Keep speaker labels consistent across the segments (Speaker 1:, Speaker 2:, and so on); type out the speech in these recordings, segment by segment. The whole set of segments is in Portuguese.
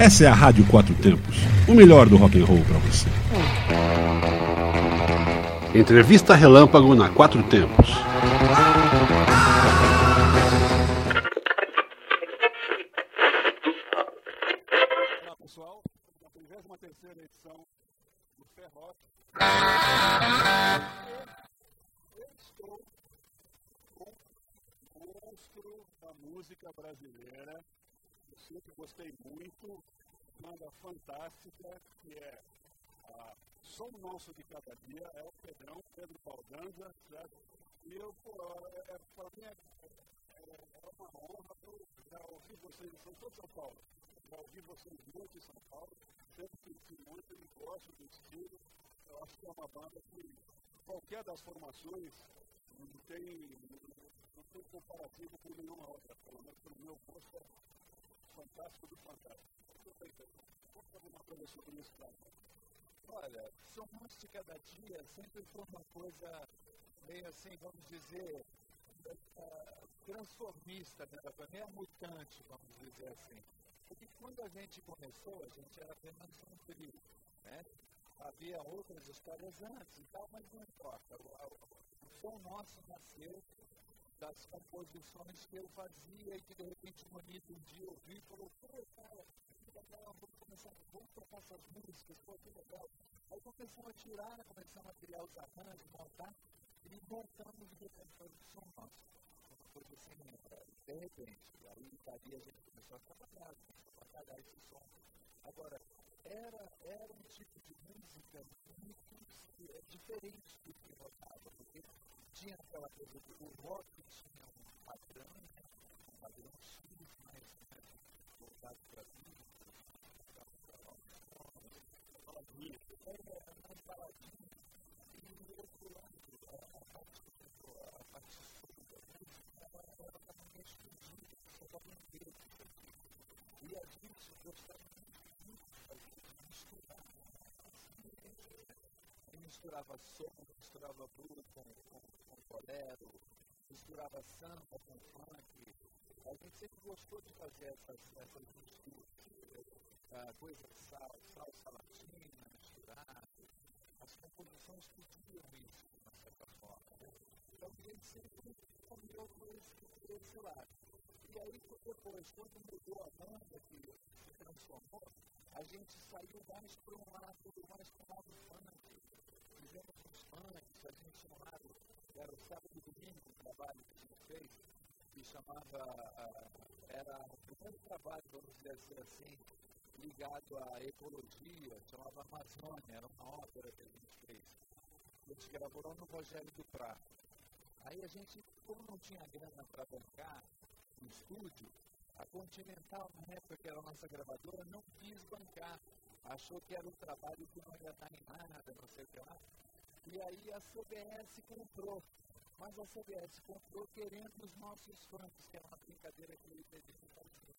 Speaker 1: Essa é a Rádio Quatro Tempos, o melhor do rock and roll para você. Entrevista Relâmpago na Quatro Tempos.
Speaker 2: Sempre gostei muito, banda fantástica, que é a Som Nosso de Cada Dia, é o Pedrão, Pedro Baldanza, certo? E eu, é, é, para mim é, é, é, uma honra, eu já ouvi vocês, são todos São Paulo, já ouvi vocês muito em São Paulo, sempre curti muito e gosto do estilo, eu acho que é uma banda que qualquer das formações não tem, não tem comparativo com nenhuma outra, pelo menos pelo meu gosto é fantástico do fantástico. Vamos fazer uma coisa sobre isso, cara.
Speaker 3: Olha, São de Cada Dia sempre foi uma coisa meio assim, vamos dizer, uh, transformista, né? meio mutante, vamos dizer assim. Porque quando a gente começou, a gente era apenas um trio, né? Havia outras histórias antes e tal, mas não importa. O som nosso nasceu das composições que eu fazia e que de repente o Manito um dia ouviu e falou, pô, cara, que legal, vamos começar, vamos tocar essas músicas, pô, que legal. Aí começamos a tirar, começamos a criar os arranjos, montar, e montamos de repente para o som nosso. Uma coisa assim, de repente. Aí dali a gente começou a trabalhar, começou a trabalhar esse som. Agora, era, era um tipo de música muito é, diferente do que rodava, porque tinha aquela coisa do rock tinha um padrão, né? um padrão X, mais né? voltado para a vida, baladinha, era mais baladinha, e do outro lado, a parte, a parte sul da música, ela estava meio escondida, só estava inteiro E a gente gostava muito de fazer, de misturar, assim, misturava som, misturava blues bolero, misturava samba com funk. A gente sempre gostou de fazer essas, misturas. Uh, coisa sal, salsa latina, misturado. As composições pediam isso, de uma certa forma. Então a gente sempre caminhou por esse, esse lado. E aí, depois, quando mudou a banda, que se transformou, a gente saiu mais para um lado, mais para um lado funk. Fizemos uns funks, a gente lado era o sábado e domingo o trabalho que a gente fez, que chamava, era o primeiro trabalho, vamos dizer assim, ligado à ecologia, chamava Amazônia, era uma ópera que a gente fez. A gente gravou no Rogério do Prato. Aí a gente, como não tinha grana para bancar no estúdio, a Continental, na época que era a nossa gravadora, não quis bancar. Achou que era um trabalho que não ia dar em nada, não sei o que lá. E aí a CBS comprou. Mas a CBS comprou querendo os nossos fãs, que era uma brincadeira que ele fazia.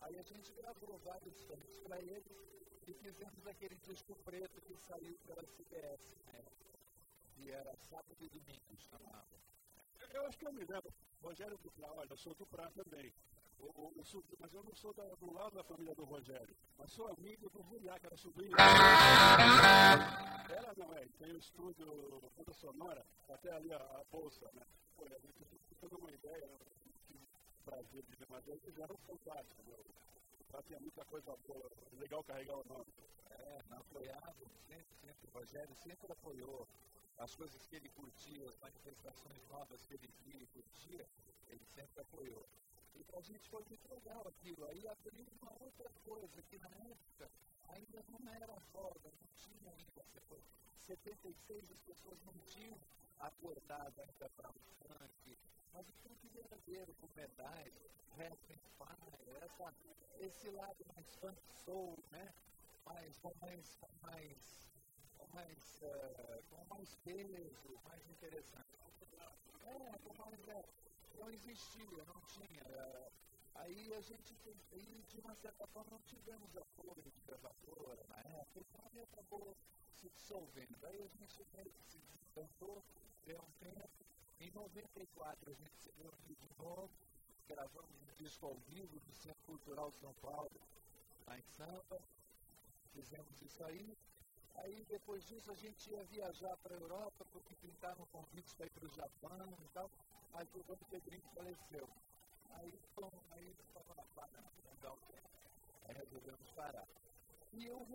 Speaker 3: Aí a gente gravou vários fãs para eles e fizemos aquele disco preto que saiu pela CBS, né? E era sábado e domingo, chamava.
Speaker 2: Eu acho que eu me lembro. Rogério Duprá, olha, eu sou do Prá também. Eu, eu, sou, mas eu não sou da, do lado da família do Rogério. Mas sou amigo do Ruriá, que era. Ela não é, tem o um estúdio Banda Sonora, até ali a, a bolsa, né? Pô, a gente tem uma ideia, né? Brasil de mas eles fizeram fantástico, né? Lá tinha muita coisa boa, legal carregar o nome.
Speaker 3: É, apoiado, sempre, sempre, o Rogério sempre apoiou as coisas que ele curtia, as manifestações novas que ele via e curtia, ele sempre apoiou. E para a gente muito legal aquilo. Aí abriu uma outra coisa que na época ainda não era foda, não tinha ainda essa coisa. 76 as pessoas não tinham acordado ainda para o funk, mas o funk verdadeiro, com medais, rap fire, essa, esse lado mais funk soul, né? Mais, com mais, com mais, com mais, uh, com mais peso, mais interessante. É, com mais, é, não existia, não tinha. Aí a gente, e de uma certa forma, não tivemos apoio de gravadora na época, então ele acabou se dissolvendo. Aí a gente se desencantou, deu um tempo. Em 94 a gente se reuniu de novo, gravamos um disco ao vivo do Centro Cultural São Paulo, lá em Sampa, fizemos isso aí. Aí depois disso a gente ia viajar para a Europa, porque pintaram convites para ir para o Japão e tal. Quando o Pedrinho faleceu. Aí, estava na para, legal. Aí resolvemos parar. E eu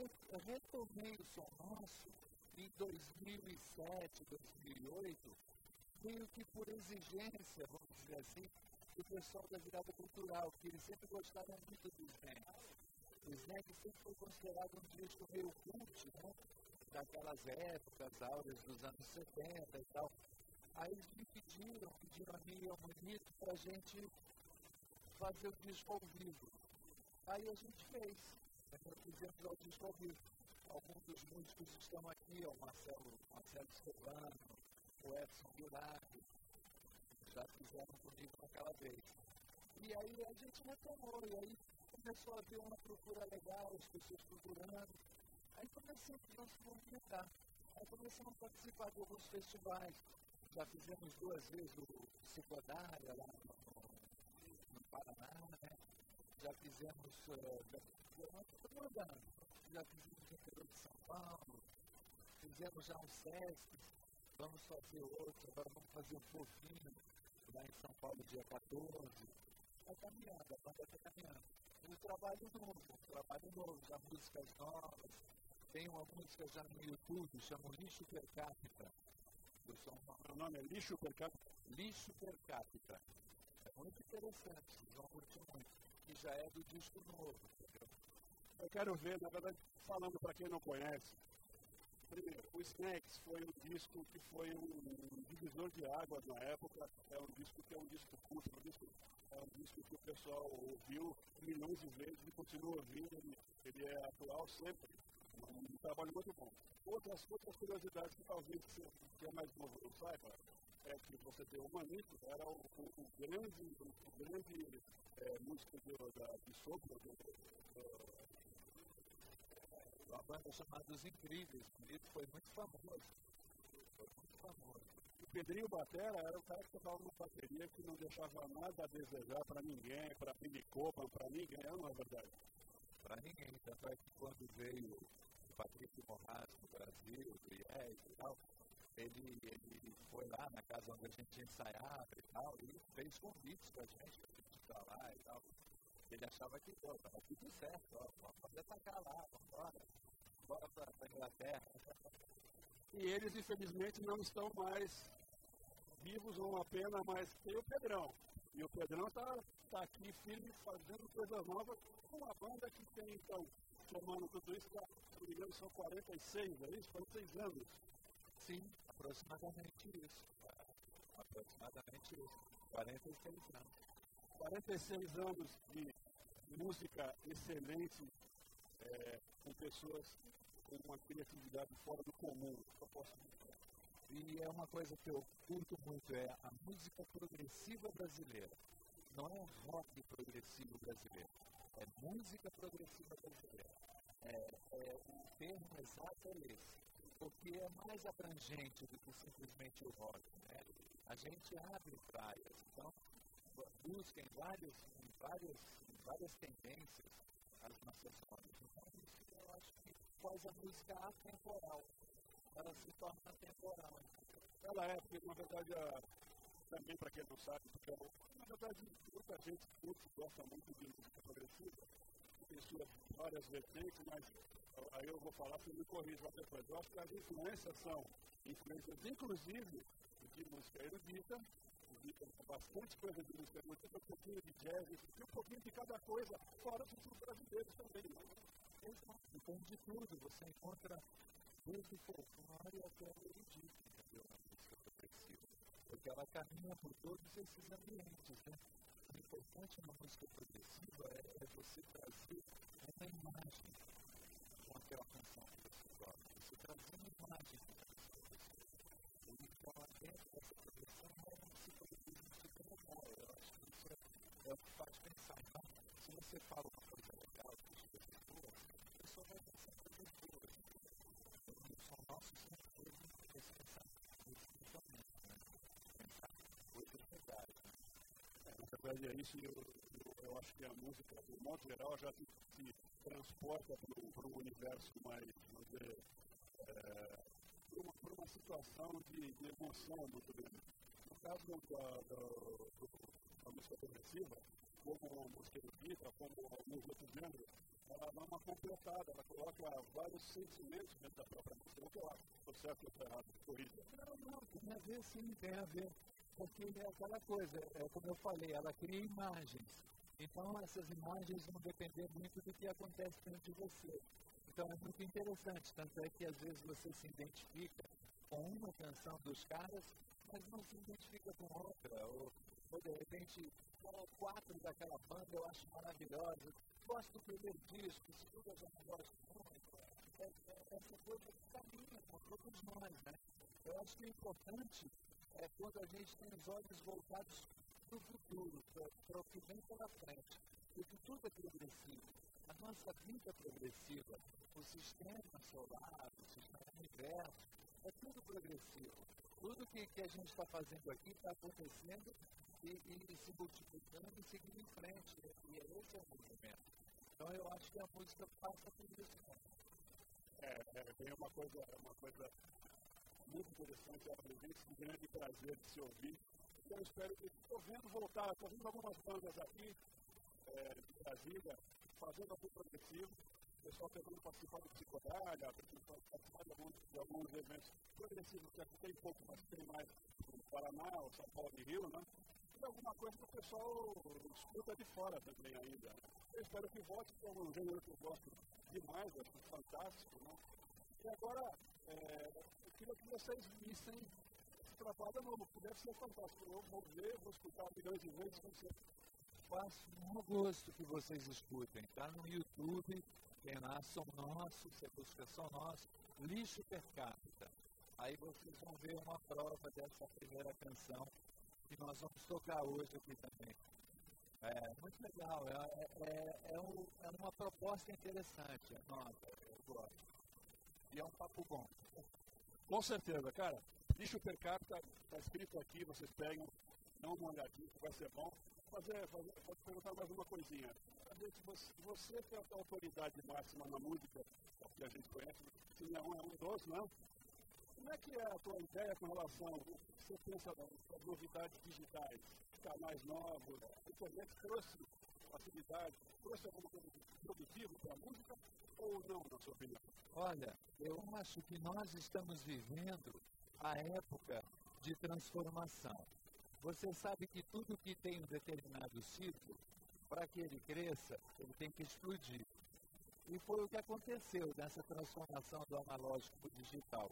Speaker 3: retomei o som nosso em 2007, 2008, meio que por exigência, vamos dizer assim, do pessoal da virada cultural, que eles sempre gostaram muito dos Snacks. O Snacks sempre foi considerado um disco meio cult, né? Daquelas épocas, áureas dos anos 70 e tal. Aí eles me pediram, pediram a mim e ao Monito para a gente fazer o disco ao vivo. Aí a gente fez. Nós fizemos o disco ao vivo. Alguns dos músicos estão aqui, o Marcelo, Marcelo Escovano, o Edson Guilherme, já fizeram comigo naquela vez. E aí a gente retomou, e aí começou a haver uma procura legal, as pessoas procurando. Aí começamos a. Aí começamos a participar de alguns festivais. Já fizemos duas vezes o Psicodária lá no, no Paraná, né? Já fizemos, uh, já, fizemos o interior de São Paulo, fizemos já um SESC, vamos fazer outro, agora vamos fazer um fofinho lá em São Paulo, dia 14. Trabalho novo, trabalho novo, já músicas novas. Tem uma música já no YouTube, chama Lixo Per Capita.
Speaker 2: O nome é Lixo Per Capita?
Speaker 3: Lixo Per Capita. É muito interessante, vocês vão curtir muito. E já é do disco novo, entendeu?
Speaker 2: Eu quero ver, na verdade, falando para quem não conhece, Primeiro, o Snacks foi um disco que foi um divisor de águas na época. É um disco que é um disco curto, um disco, é um disco que o pessoal ouviu milhões de vezes e continua ouvindo. Ele, ele é atual sempre. Um trabalho muito bom. Outras, outras curiosidades que talvez que é mais novo não saiba é que você tem o Manito, era o, o, o grande, o grande é, músico de, de sopro
Speaker 3: uma banda chamada Os Incríveis. O Bonito foi muito famoso. Foi muito famoso.
Speaker 2: O Pedrinho Batera era o cara que tocava uma bateria que não deixava nada a desejar para ninguém, para Pinicopa, para ninguém, não é verdade?
Speaker 3: Para ninguém. Tanto é que quando veio o Patrício Morraz no Brasil, o IES e tal, ele, ele foi lá na casa onde a gente ensaiava e tal, e fez convites para a gente, para a gente estar lá e tal. Ele achava que, pô, estava tudo certo, ó, pode atacar lá, vamos embora fora para a Inglaterra.
Speaker 2: E eles, infelizmente, não estão mais vivos, uma pena, mas tem o Pedrão. E o Pedrão está tá aqui firme, fazendo coisas novas, com uma banda que tem, então, somando tudo isso, tá, se não me engano, são 46, é isso? 46 anos.
Speaker 3: Sim, aproximadamente isso. Aproximadamente isso. 46 anos.
Speaker 2: 46 anos de música excelente, é, com pessoas com uma criatividade fora do comum. Eu posso dizer.
Speaker 3: E é uma coisa que eu curto muito, é a música progressiva brasileira. Não é rock progressivo brasileiro, é música progressiva brasileira. É, é, o termo exato é esse, porque é mais abrangente do que simplesmente o rock. Né? A gente abre praias, então busca em várias, em várias, em várias tendências as nossas zonas. Então, eu faz a música atemporal. Ela se torna atemporal.
Speaker 2: Ela é, porque na verdade, a, também para quem não sabe, porque na verdade muita gente curte, gosta muito de música progressiva, tem suas várias vertentes, mas aí eu vou falar, se me corrija depois. Eu acho que as influências são influências, inclusive, de música erudita, bastante coisa de música erudita, um pouquinho de jazz, um pouquinho de cada coisa, fora dos brasileiros também. Né?
Speaker 3: Então, de tudo, você encontra desde folclore até o erudito, entendeu? Na música progressiva. Porque ela caminha por todos esses ambientes, né? O importante na música progressiva é, é você trazer uma imagem com aquela canção que você toca. Você trazer uma imagem com aquela canção. Então, dentro dessa progressão, é um psicologismo psicomotor. Eu acho que isso é, é o que faz pensar. Então, se você fala né?
Speaker 2: É, isso. Eu, eu, eu acho que a música, de modo geral, já se, se transporta para um universo mais, vamos é, por, uma, uma situação de, de emoção muito grande. No caso da, da, da música progressiva, como a música erudita, como alguns outros gêneros, ela dá uma completada, ela coloca vários sentimentos dentro da própria música. Não que certo ou estou errado, corrija.
Speaker 3: Não, não, tem a ver sim, tem a ver. Porque é aquela coisa, é, como eu falei, ela cria imagens. Então essas imagens vão depender muito do que acontece dentro de você. Então é muito interessante, tanto é que às vezes você se identifica com uma canção dos caras, mas não se identifica com outra. Ou, ou de repente, quatro daquela banda eu acho maravilhosa. Gosto do primeiro disco, o segundo eu já não gosto muito. É, é, essa coisa caminha com todos nós, né? Eu acho que o importante é quando a gente tem os olhos voltados para o futuro, para o que vem pela frente. Porque tudo é progressivo. A nossa vida é progressiva. O sistema solar, o sistema universo, é tudo progressivo. Tudo que, que a gente está fazendo aqui está acontecendo e, e, se multiplicando e seguindo em frente. E esse é o movimento. Então eu acho que a música passa por isso. Né?
Speaker 2: É, é, tem uma coisa, uma coisa muito interessante, a presença de grande prazer de se ouvir. Eu espero que, estou vendo voltar, estou vendo algumas bandas aqui é, de Brasília, fazendo algum progressivo, o pessoal tentando participar do Psicodália, participar de alguns, de alguns eventos progressivos, que aqui tem pouco, mas tem mais no Paraná, o São Paulo e Rio, né? E alguma coisa que o pessoal escuta de fora também ainda. Eu espero que volte, que é um gênero que eu gosto demais, acho fantástico, né? E agora, é, eu queria que vocês vissem esse trabalho novo, deve ser fantástico. Eu vou ver, vou escutar milhões de vezes, como você
Speaker 3: faço no gosto que vocês escutem. Está no YouTube, tem lá Som Nosso, você busca Som Nosso, Lixo Per Capita. Aí vocês vão ver uma prova dessa primeira canção que nós vamos tocar hoje aqui também. É muito legal, é, é, é, um, é uma proposta interessante, nota, eu gosto. E é um papo bom.
Speaker 2: Com certeza, cara. Lixo per capita, está escrito aqui, vocês pegam, dão uma olhadinha, vai ser bom. Fazer, fazer, vou te perguntar mais uma coisinha. Você, você que é a autoridade máxima na música, que a gente conhece, se é um, é um dos, não? Como é que é a tua ideia com relação, você pensa nas novidades digitais, canais novos, a internet trouxe facilidade, trouxe alguma coisa produtivo para a música ou não, na sua opinião?
Speaker 3: Olha, eu acho que nós estamos vivendo a época de transformação. Você sabe que tudo que tem um determinado ciclo, para que ele cresça, ele tem que explodir. E foi o que aconteceu nessa transformação do analógico para o digital.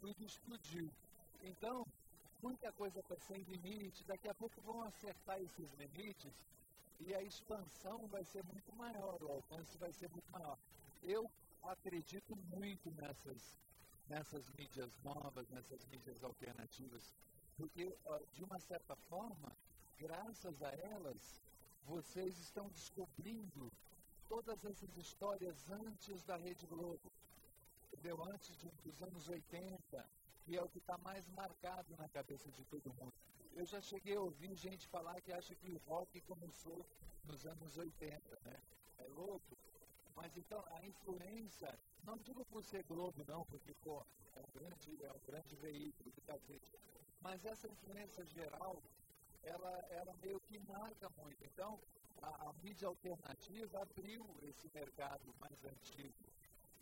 Speaker 3: Tudo explodiu. Então, muita coisa está sem limite, daqui a pouco vão acertar esses limites e a expansão vai ser muito maior, o alcance vai ser muito maior. Eu acredito muito nessas, nessas mídias novas, nessas mídias alternativas, porque, de uma certa forma, graças a elas, vocês estão descobrindo todas essas histórias antes da Rede Globo, entendeu? Antes de, dos anos 80, que é o que está mais marcado na cabeça de todo mundo. Eu já cheguei a ouvir gente falar que acha que o rock começou nos anos 80, né? É louco. Mas então a influência, não digo por ser Globo, não, porque pô, é um grande, é um grande veículo que está Mas essa influência geral, ela, ela meio que marca muito. Então, a, a mídia alternativa abriu esse mercado mais antigo,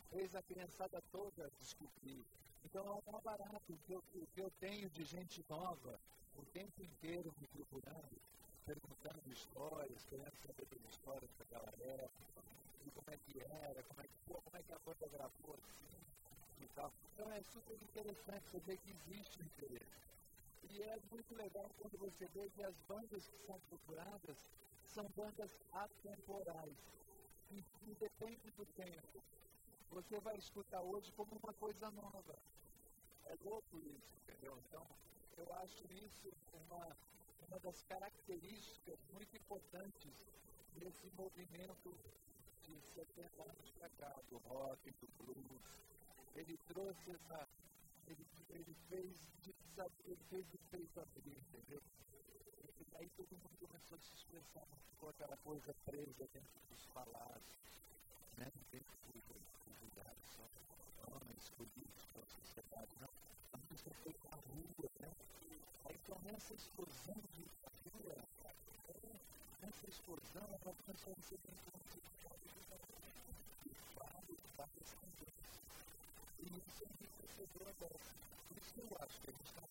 Speaker 3: fez a criançada toda descobrir. Então é um barato. O que, eu, que eu tenho de gente nova, o tempo inteiro me procurando, perguntando histórias, querendo saber das histórias época, de como é que era, como é que, pô, como é que a assim e tal. Então é super interessante ver que existe interesse. E é muito legal quando você vê que as bandas que são procuradas são bandas atemporais, que independem do tempo. Você vai escutar hoje como uma coisa nova. É louco isso, entendeu? Então, eu acho isso uma, uma das características muito importantes desse movimento de 70 anos para cá, do rock, do blues. Ele trouxe essa. Ele, ele fez, ele fez o peito abrir, entendeu? aí todo mundo começou a se expressar, ficou aquela coisa presa dentro dos palácios, né? dentro dos lugares só homens, políticos, da sociedade, não. A música foi para a rua, né? Aí então nessa explosão de cultura, nessa explosão, ela começou a ser de E é dessa. Por isso que eu acho que está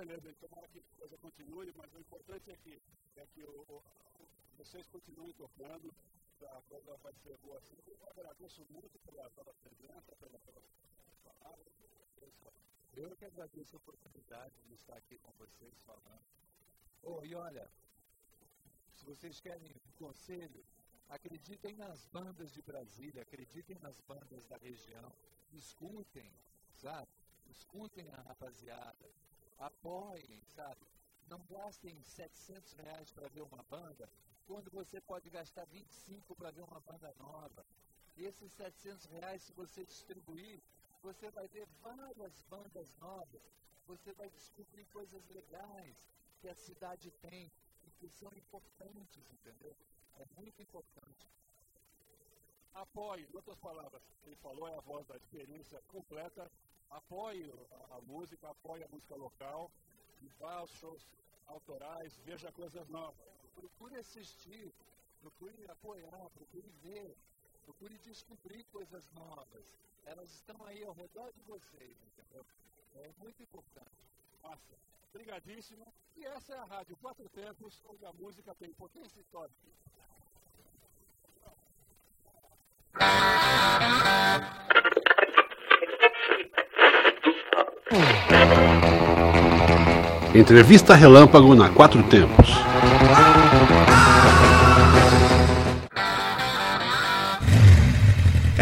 Speaker 2: beleza, então tomara que a coisa continue, mas o importante é que, é que o, o, vocês continuem tocando, a coisa vai ser boa assim. Eu agradeço muito pela, presença, pela, palavra.
Speaker 3: Eu que agradeço a oportunidade de estar aqui com vocês falando. Oh, e olha, se vocês querem um conselho, acreditem nas bandas de Brasília, acreditem nas bandas da região, escutem, sabe? Escutem a rapaziada, apoiem, sabe? Não gastem 700 reais para ver uma banda, quando você pode gastar 25 para ver uma banda nova. E esses 700 reais, se você distribuir, você vai ver várias bandas novas, você vai descobrir coisas legais que a cidade tem e que são importantes, entendeu? É muito importante.
Speaker 2: Apoie, em outras palavras, ele falou é a voz da experiência completa apoie a, a música, apoie a música local, e vá aos shows autorais, veja coisas novas.
Speaker 3: Procure assistir, procure apoiar, procure ver, procure descobrir coisas novas. Elas estão aí ao redor de vocês, entendeu? É muito importante.
Speaker 2: Massa. Obrigadíssimo. E essa é a Rádio Quatro Tempos, onde a música tem potência histórica. Entrevista Relâmpago na Quatro Tempos.